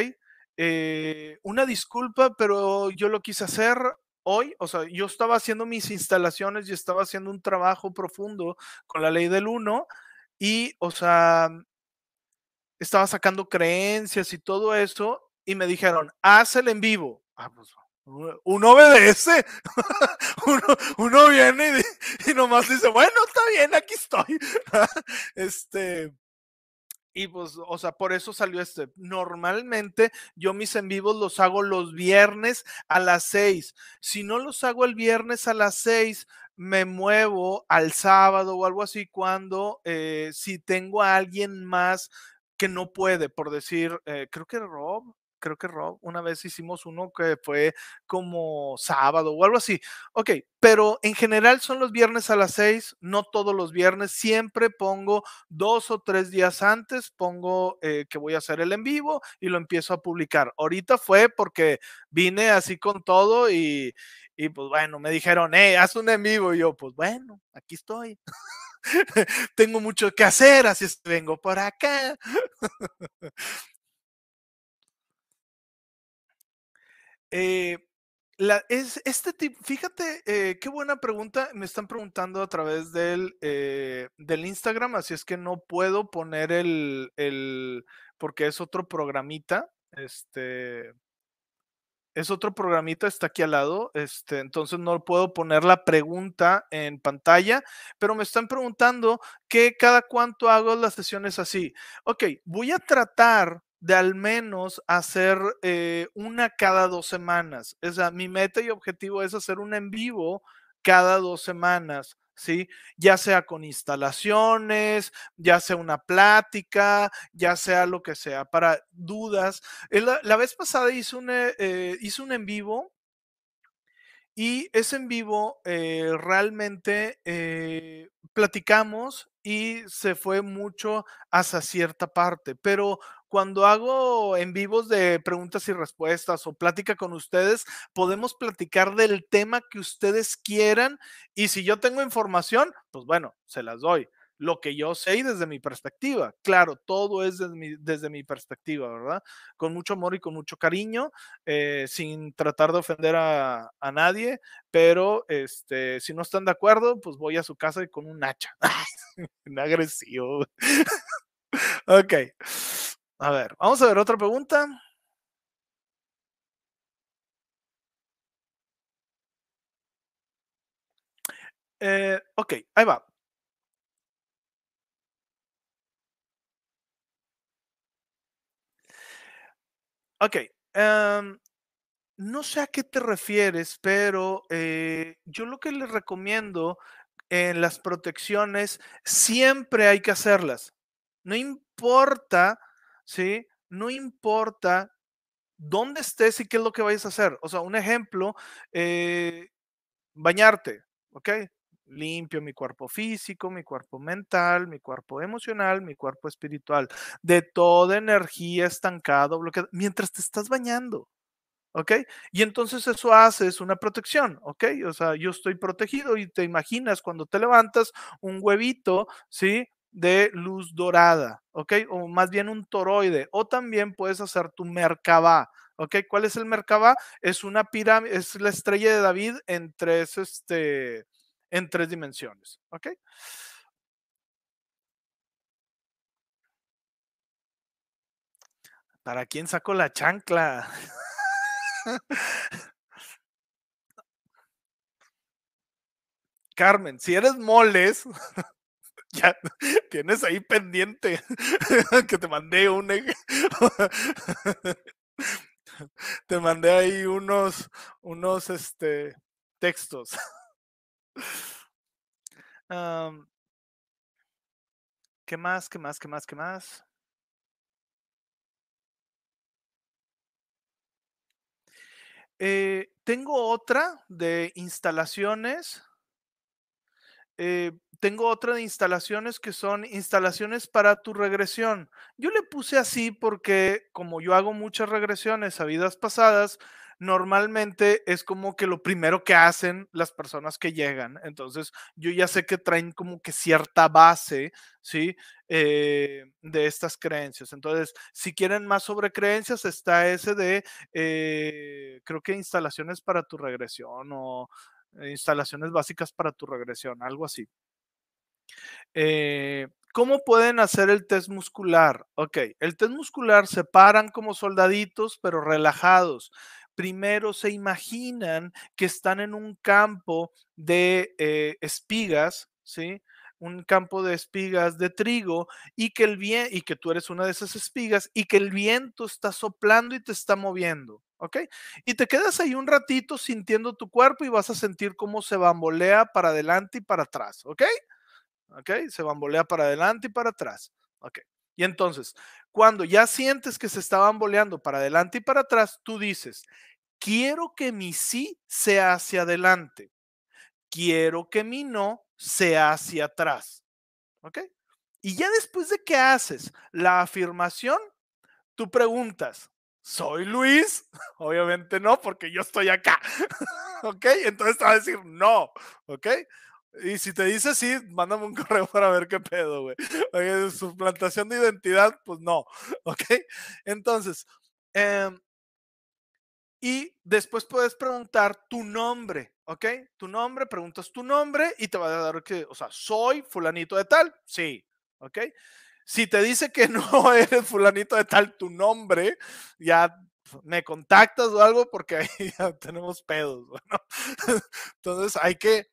Eh, una disculpa, pero yo lo quise hacer hoy, o sea, yo estaba haciendo mis instalaciones y estaba haciendo un trabajo profundo con la ley del 1 y, o sea, estaba sacando creencias y todo eso y me dijeron, haz el en vivo. Ah, pues, uno obedece, uno, viene y, nomás dice, bueno, está bien, aquí estoy. este, y pues, o sea, por eso salió este. Normalmente yo mis en vivos los hago los viernes a las seis. Si no los hago el viernes a las seis, me muevo al sábado o algo así cuando, eh, si tengo a alguien más que no puede, por decir, eh, creo que Rob, creo que Rob, una vez hicimos uno que fue como sábado o algo así. Ok, pero en general son los viernes a las seis, no todos los viernes, siempre pongo dos o tres días antes, pongo eh, que voy a hacer el en vivo y lo empiezo a publicar. Ahorita fue porque vine así con todo y, y pues bueno, me dijeron, eh, haz un en vivo y yo, pues bueno, aquí estoy. Tengo mucho que hacer, así es que vengo por acá. Eh, es, este tipo, fíjate, eh, qué buena pregunta. Me están preguntando a través del, eh, del Instagram, así es que no puedo poner el, el, porque es otro programita. Este, es otro programita, está aquí al lado, este, entonces no puedo poner la pregunta en pantalla, pero me están preguntando que cada cuánto hago las sesiones así. Ok, voy a tratar de al menos hacer eh, una cada dos semanas. O mi meta y objetivo es hacer un en vivo cada dos semanas, ¿sí? Ya sea con instalaciones, ya sea una plática, ya sea lo que sea, para dudas. La, vez pasada hice un, eh, hice un en vivo Y ese en vivo, eh, realmente, eh, platicamos y se fue mucho hacia cierta parte, pero cuando hago en vivos de preguntas y respuestas o plática con ustedes, podemos platicar del tema que ustedes quieran y si yo tengo información, pues bueno, se las doy lo que yo sé y desde mi perspectiva. Claro, todo es desde mi, perspectiva, ¿verdad? Con mucho amor y con mucho cariño, eh, sin tratar de ofender a, a, nadie, pero este, si no están de acuerdo, pues voy a su casa y con un hacha. un agresivo. ok. A ver, vamos a ver otra pregunta. Eh, ok, ahí va. Ok, em, no sé a qué te refieres, pero eh, yo lo que les recomiendo en las protecciones, siempre hay que hacerlas. No importa, ¿sí? No importa dónde estés y qué es lo que vayas a hacer. O sea, un ejemplo, eh, bañarte, ¿ok? Limpio mi cuerpo físico, mi cuerpo mental, mi cuerpo emocional, mi cuerpo espiritual, de toda energía estancada, bloqueada, mientras te estás bañando. ¿ok? Y entonces eso hace es una protección, ¿ok? O sea, yo estoy protegido y te imaginas cuando te levantas un huevito, ¿sí? De luz dorada, ¿ok? O más bien un toroide, o también puedes hacer tu Merkabah, ¿ok? ¿Cuál es el Merkabah? Es una pirámide, es la estrella de David en tres, este, en tres dimensiones, ¿ok? ¿Para quién sacó la chancla? Carmen, si eres moles, ya tienes ahí pendiente que te mandé un te mandé ahí unos unos este textos. ¿Qué más? ¿Qué más? ¿Qué más? ¿Qué más? Eh, tengo otra de instalaciones. Eh, tengo otra de instalaciones que son instalaciones para tu regresión. Yo le puse así porque como yo hago muchas regresiones a vidas pasadas, normalmente es como que lo primero que hacen las personas que llegan. Entonces, yo ya sé que traen como que cierta base, ¿sí? Eh, de estas creencias. Entonces, si quieren más sobre creencias, está ese de, eh, creo que instalaciones para tu regresión o instalaciones básicas para tu regresión, algo así. Eh, ¿Cómo pueden hacer el test muscular? Ok, el test muscular se paran como soldaditos, pero relajados. Primero se imaginan que están en un campo de eh, espigas, ¿sí? Un campo de espigas de trigo y que el bien y que tú eres una de esas espigas y que el viento está soplando y te está moviendo, ¿ok? Y te quedas ahí un ratito sintiendo tu cuerpo y vas a sentir cómo se bambolea para adelante y para atrás, ¿ok? ¿ok? Se bambolea para adelante y para atrás, ¿ok? Y entonces, cuando ya sientes que se está bamboleando para adelante y para atrás, tú dices, quiero que mi sí sea hacia adelante, quiero que mi no sea hacia atrás, ¿ok? Y ya después de que haces la afirmación, tú preguntas, ¿soy Luis? Obviamente no, porque yo estoy acá, ¿ok? Entonces te va a decir no, ¿ok? Y si te dice sí, mándame un correo para ver qué pedo, güey. Suplantación de identidad, pues no. ¿Ok? Entonces, eh, y después puedes preguntar tu nombre, ¿ok? Tu nombre, preguntas tu nombre y te va a dar que, o sea, soy fulanito de tal, sí, ¿ok? Si te dice que no eres fulanito de tal tu nombre, ya me contactas o algo porque ahí ya tenemos pedos. Entonces hay que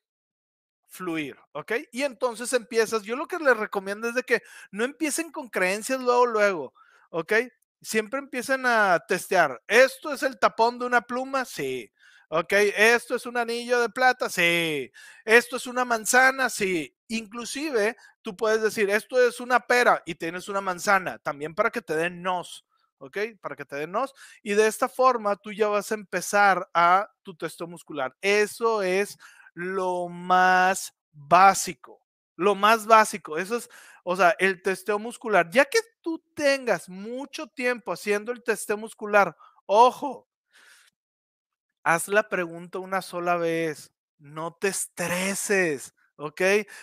fluir, ¿ok? Y entonces empiezas, yo lo que les recomiendo es de que no empiecen con creencias luego, luego, ¿ok? Siempre empiecen a testear, ¿esto es el tapón de una pluma? Sí. ¿Ok? ¿Esto es un anillo de plata? Sí. ¿Esto es una manzana? Sí. Inclusive tú puedes decir, esto es una pera y tienes una manzana, también para que te den nos. ¿ok? Para que te den nos. Y de esta forma tú ya vas a empezar a tu testeo muscular. Eso es lo más básico, lo más básico. Eso es, o sea, el testeo muscular. Ya que tú tengas mucho tiempo haciendo el testeo muscular, ojo, haz la pregunta una sola vez. No te estreses, ¿ok?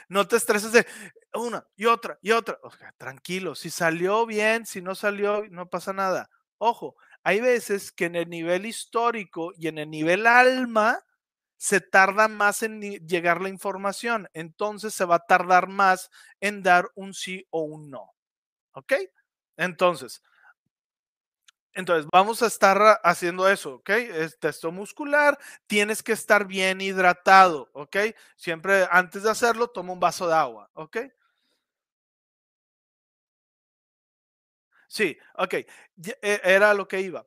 No te estreses de una y otra y otra. Tranquilo, si salió bien, si no salió, no pasa nada. Ojo, hay veces que en el nivel histórico y en el nivel alma se tarda más en llegar la información, entonces se va a tardar más en dar un sí o un no. ¿Ok? Entonces, entonces, vamos a estar haciendo eso, ¿ok? Es testo muscular, tienes que estar bien hidratado, ¿ok? Siempre antes de hacerlo, toma un vaso de agua, ¿ok? Sí, ok, e, era lo que iba.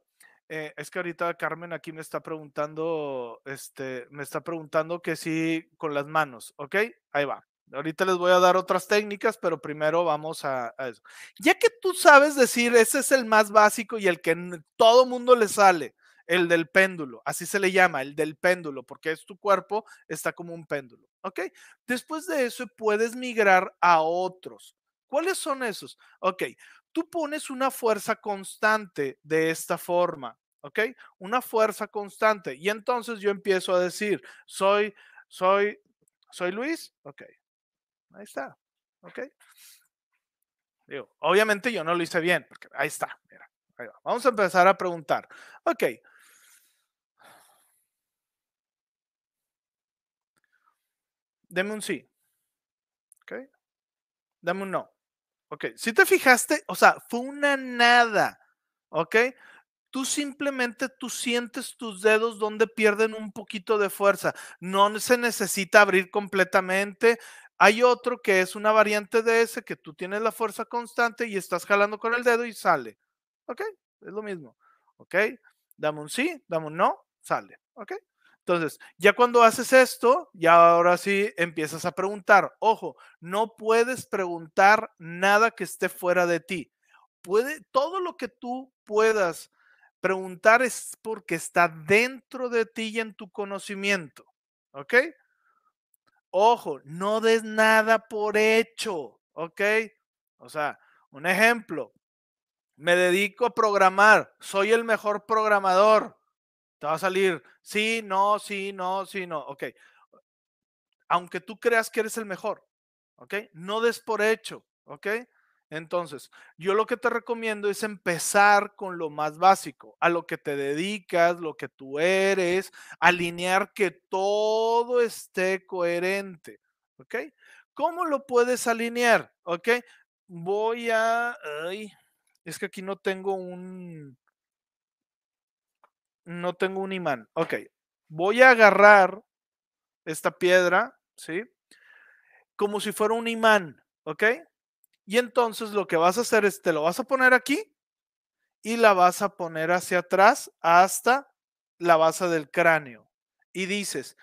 Eh, es que ahorita Carmen aquí me está preguntando, este, me está preguntando que sí con las manos, ¿ok? Ahí va. Ahorita les voy a dar otras técnicas, pero primero vamos a, eso. Ya que tú sabes decir, ese es el más básico y el que todo mundo le sale, el del péndulo, así se le llama, el del péndulo, porque es tu cuerpo, está como un péndulo, ¿ok? Después de eso puedes migrar a otros. ¿Cuáles son esos? Ok, tú pones una fuerza constante de esta forma, ¿ok? Una fuerza constante. Y entonces yo empiezo a decir, soy, soy, soy Luis, ok, Ahí está. ¿Ok? Digo, obviamente yo no lo hice bien, porque ahí está. Mira. Vamos a empezar a preguntar. Ok. Deme un sí. Ok. Dame un no. Ok. Si te fijaste, o sea, fue una nada. Ok tú simplemente tú sientes tus dedos donde pierden un poquito de fuerza. No se necesita abrir completamente. Hay otro que es una variante de ese que tú tienes la fuerza constante y estás jalando con el dedo y sale. ¿Ok? Es lo mismo. ¿Ok? Dame un sí, dame un no, sale. ¿Ok? Entonces, ya cuando haces esto, ya ahora sí empiezas a preguntar. Ojo, no puedes preguntar nada que esté fuera de ti. Puede, todo lo que tú puedas Preguntar es porque está dentro de ti y en tu conocimiento. ¿Ok? Ojo, no des nada por hecho. ¿Ok? O sea, un ejemplo. Me dedico a programar. Soy el mejor programador. Te va a salir sí, no, sí, no, sí, no. Ok. Aunque tú creas que eres el mejor. ¿Ok? No des por hecho. ¿Ok? Entonces, yo lo que te recomiendo es empezar con lo más básico, a lo que te dedicas, lo que tú eres, alinear que todo esté coherente, ¿ok? ¿Cómo lo puedes alinear? ¿Ok? Voy a... Ay, es que aquí no tengo un... No tengo un imán. Ok, voy a agarrar esta piedra, ¿sí? Como si fuera un imán, ¿ok? Y entonces lo que vas a hacer es, te lo vas a poner aquí y la vas a poner hacia atrás hasta la base del cráneo. Y dices,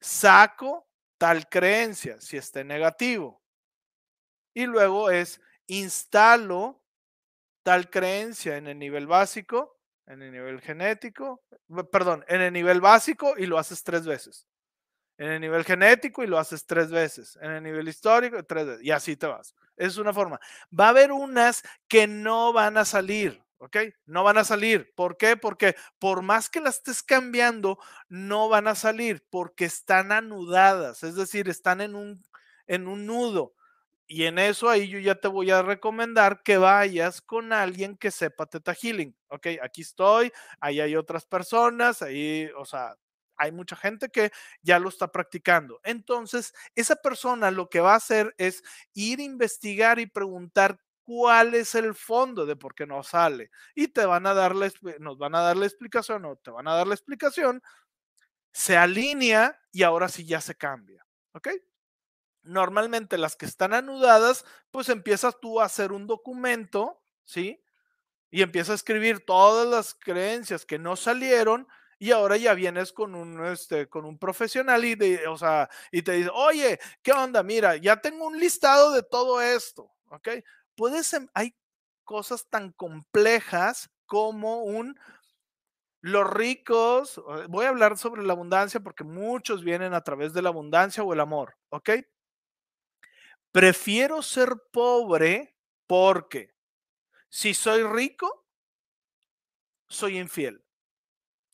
saco tal creencia si esté negativo. Y luego es, instalo tal creencia en el nivel básico, en el nivel genético, perdón, en el nivel básico y lo haces tres veces en el nivel genético y lo haces tres veces, en el nivel histórico tres veces, y así te vas. Es una forma. Va a haber unas que no van a salir, ¿ok? No van a salir. ¿Por qué? Porque por más que las estés cambiando, no van a salir porque están anudadas, es decir, están en un, en un nudo. Y en eso ahí yo ya te voy a recomendar que vayas con alguien que sepa Teta Healing. Ok, aquí estoy, ahí hay otras personas, ahí, o sea, hay mucha gente que ya lo está practicando. Entonces, esa persona lo que va a hacer es ir a investigar y preguntar cuál es el fondo de por qué no sale. Y te van a dar nos van a dar la explicación o te van a dar la explicación, se alinea y ahora sí ya se cambia. ¿Ok? Normalmente las que están anudadas, pues empiezas tú a hacer un documento, ¿sí? Y empiezas a escribir todas las creencias que no salieron y ahora ya vienes con un, este, con un profesional y, de, o sea, y te dice, oye, ¿qué onda? Mira, ya tengo un listado de todo esto, ¿ok? Puedes, em, hay cosas tan complejas como un los ricos, voy a hablar sobre la abundancia porque muchos vienen a través de la abundancia o el amor, ¿ok? Prefiero ser pobre porque si soy rico, soy infiel.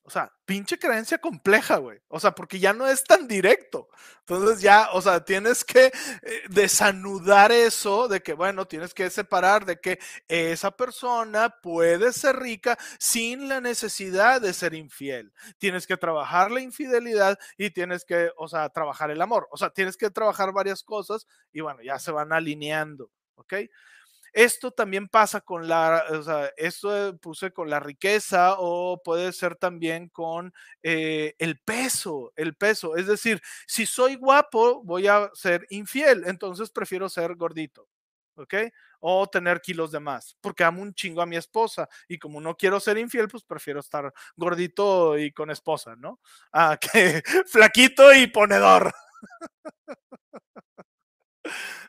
O sea, pinche creencia compleja, güey. O sea, porque ya no es tan directo. Entonces ya, o sea, tienes que eh, desanudar eso de que, bueno, tienes que separar de que esa persona puede ser rica sin la necesidad de ser infiel. Tienes que trabajar la infidelidad y tienes que, o sea, trabajar el amor. O sea, tienes que trabajar varias cosas y bueno, ya se van alineando, ¿ok? Esto también pasa con la, o sea, esto puse con la riqueza o puede ser también con eh, el peso, el peso. Es decir, si soy guapo, voy a ser infiel, entonces prefiero ser gordito. ¿ok? O tener kilos de más, porque amo un chingo a mi esposa y como no quiero ser infiel, pues prefiero estar gordito y con esposa, ¿no? Ah, que flaquito y ponedor.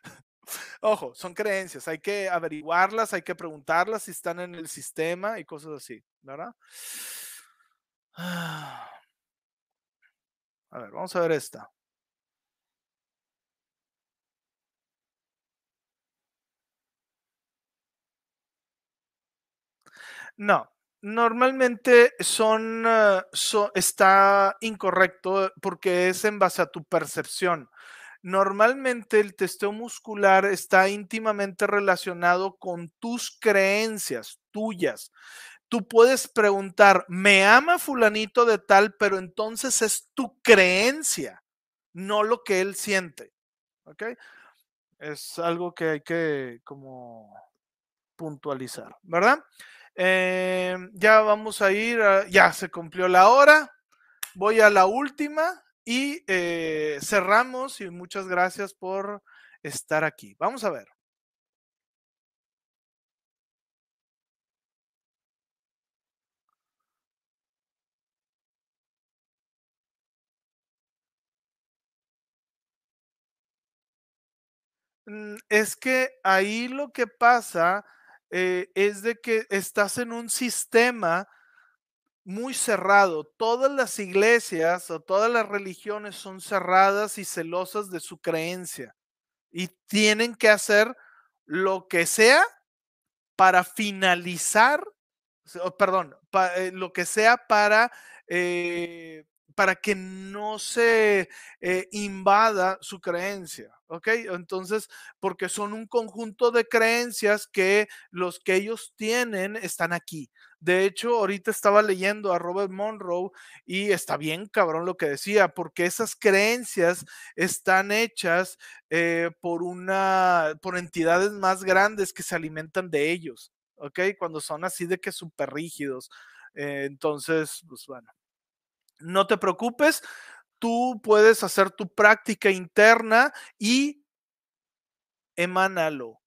Ojo, son creencias, hay que averiguarlas, hay que preguntarlas si están en el sistema y cosas así, ¿verdad? A ver, vamos a ver esta. No, normalmente son, so, está incorrecto porque es en base a tu percepción. Normalmente el testeo muscular está íntimamente relacionado con tus creencias tuyas. Tú puedes preguntar, me ama fulanito de tal, pero entonces es tu creencia, no lo que él siente. ¿Ok? Es algo que hay que como puntualizar, ¿verdad? Eh, ya vamos a ir, ya se cumplió la hora. Voy a la última y eh, cerramos y muchas gracias por estar aquí. Vamos a ver. Mm, es que ahí lo que pasa eh, es de que estás en un sistema muy cerrado. Todas las iglesias o todas las religiones son cerradas y celosas de su creencia y tienen que hacer lo que sea para finalizar, perdón, eh, lo que sea para, eh, para que no se eh, invada su creencia, ¿ok? Entonces, porque son un conjunto de creencias que los que ellos tienen están aquí. De hecho, ahorita estaba leyendo a Robert Monroe y está bien cabrón lo que decía, porque esas creencias están hechas eh, por una, por entidades más grandes que se alimentan de ellos, ¿ok? Cuando son así de que súper rígidos. Eh, entonces, pues bueno, no te preocupes, tú puedes hacer tu práctica interna y emánalo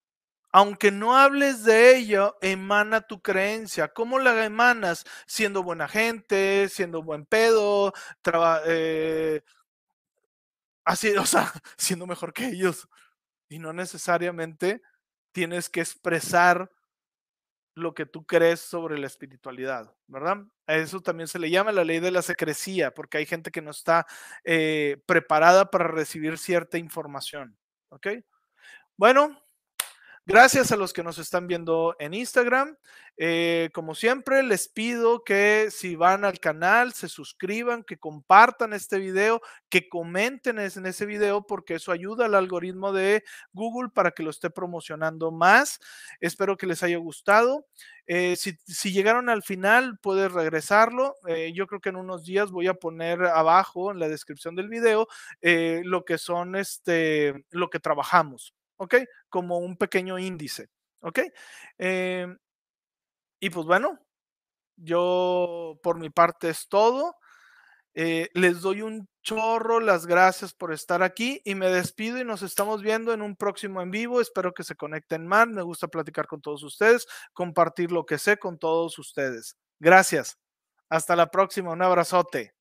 aunque no hables de ello, emana tu creencia. ¿Cómo la emanas? Siendo buena gente, siendo buen pedo, eh, así, o sea, siendo mejor que ellos. Y no necesariamente tienes que expresar lo que tú crees sobre la espiritualidad, ¿verdad? A eso también se le llama la ley de la secrecía, porque hay gente que no está eh, preparada para recibir cierta información, ¿ok? Bueno, Gracias a los que nos están viendo en Instagram. Eh, como siempre, les pido que si van al canal, se suscriban, que compartan este video, que comenten en ese video, porque eso ayuda al algoritmo de Google para que lo esté promocionando más. Espero que les haya gustado. Eh, si, llegaron al final, puedes regresarlo. Eh, yo creo que en unos días voy a poner abajo en la descripción del video lo que son este, lo que trabajamos. ¿Ok? Como un pequeño índice, ¿ok? Em, y pues bueno, yo por mi parte es todo. Eh, les doy un chorro las gracias por estar aquí y me despido y nos estamos viendo en un próximo en vivo. Espero que se conecten más. Me gusta platicar con todos ustedes, compartir lo que sé con todos ustedes. Gracias. Hasta la próxima. Un abrazote.